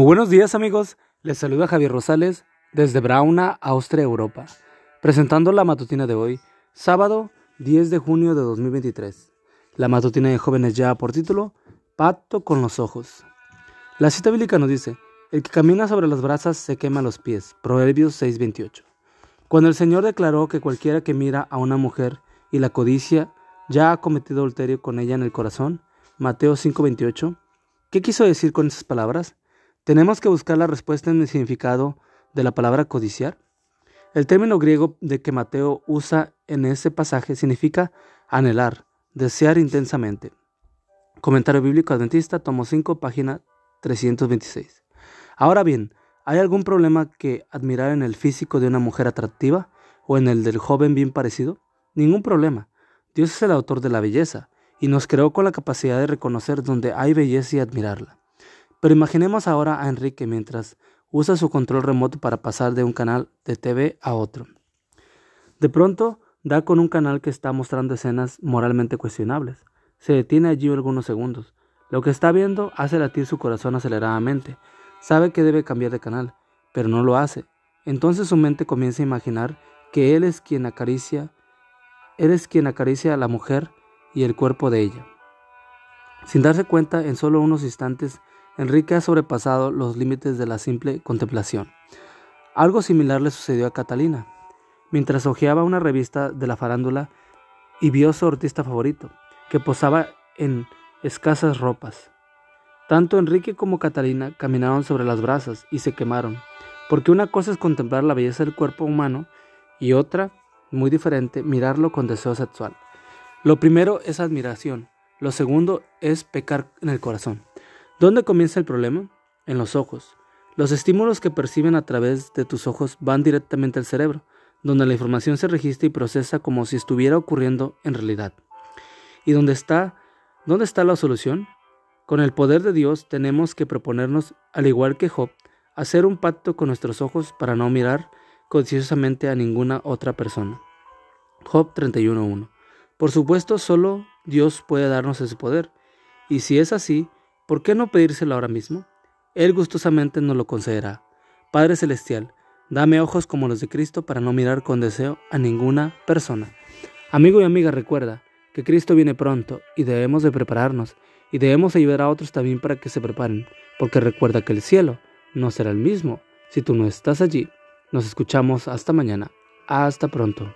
Buenos días amigos, les saluda Javier Rosales desde Brauna, Austria, Europa, presentando la matutina de hoy, sábado 10 de junio de 2023. La matutina de jóvenes ya por título, Pacto con los ojos. La cita bíblica nos dice, el que camina sobre las brasas se quema los pies, Proverbios 6:28. Cuando el Señor declaró que cualquiera que mira a una mujer y la codicia ya ha cometido adulterio con ella en el corazón, Mateo 5:28, ¿qué quiso decir con esas palabras? Tenemos que buscar la respuesta en el significado de la palabra codiciar. El término griego de que Mateo usa en ese pasaje significa anhelar, desear intensamente. Comentario bíblico adventista, tomo 5, página 326. Ahora bien, ¿hay algún problema que admirar en el físico de una mujer atractiva o en el del joven bien parecido? Ningún problema. Dios es el autor de la belleza y nos creó con la capacidad de reconocer donde hay belleza y admirarla. Pero imaginemos ahora a Enrique mientras usa su control remoto para pasar de un canal de TV a otro. De pronto da con un canal que está mostrando escenas moralmente cuestionables. Se detiene allí algunos segundos. Lo que está viendo hace latir su corazón aceleradamente. Sabe que debe cambiar de canal, pero no lo hace. Entonces su mente comienza a imaginar que él es quien acaricia, él es quien acaricia a la mujer y el cuerpo de ella. Sin darse cuenta, en solo unos instantes Enrique ha sobrepasado los límites de la simple contemplación. Algo similar le sucedió a Catalina, mientras hojeaba una revista de la farándula y vio a su artista favorito, que posaba en escasas ropas. Tanto Enrique como Catalina caminaron sobre las brasas y se quemaron, porque una cosa es contemplar la belleza del cuerpo humano y otra, muy diferente, mirarlo con deseo sexual. Lo primero es admiración, lo segundo es pecar en el corazón. ¿Dónde comienza el problema? En los ojos. Los estímulos que perciben a través de tus ojos van directamente al cerebro, donde la información se registra y procesa como si estuviera ocurriendo en realidad. ¿Y dónde está, dónde está la solución? Con el poder de Dios tenemos que proponernos, al igual que Job, hacer un pacto con nuestros ojos para no mirar codiciosamente a ninguna otra persona. Job 31.1. Por supuesto, solo Dios puede darnos ese poder, y si es así, ¿Por qué no pedírselo ahora mismo? Él gustosamente nos lo concederá. Padre Celestial, dame ojos como los de Cristo para no mirar con deseo a ninguna persona. Amigo y amiga, recuerda que Cristo viene pronto y debemos de prepararnos y debemos ayudar a otros también para que se preparen, porque recuerda que el cielo no será el mismo si tú no estás allí. Nos escuchamos hasta mañana. Hasta pronto.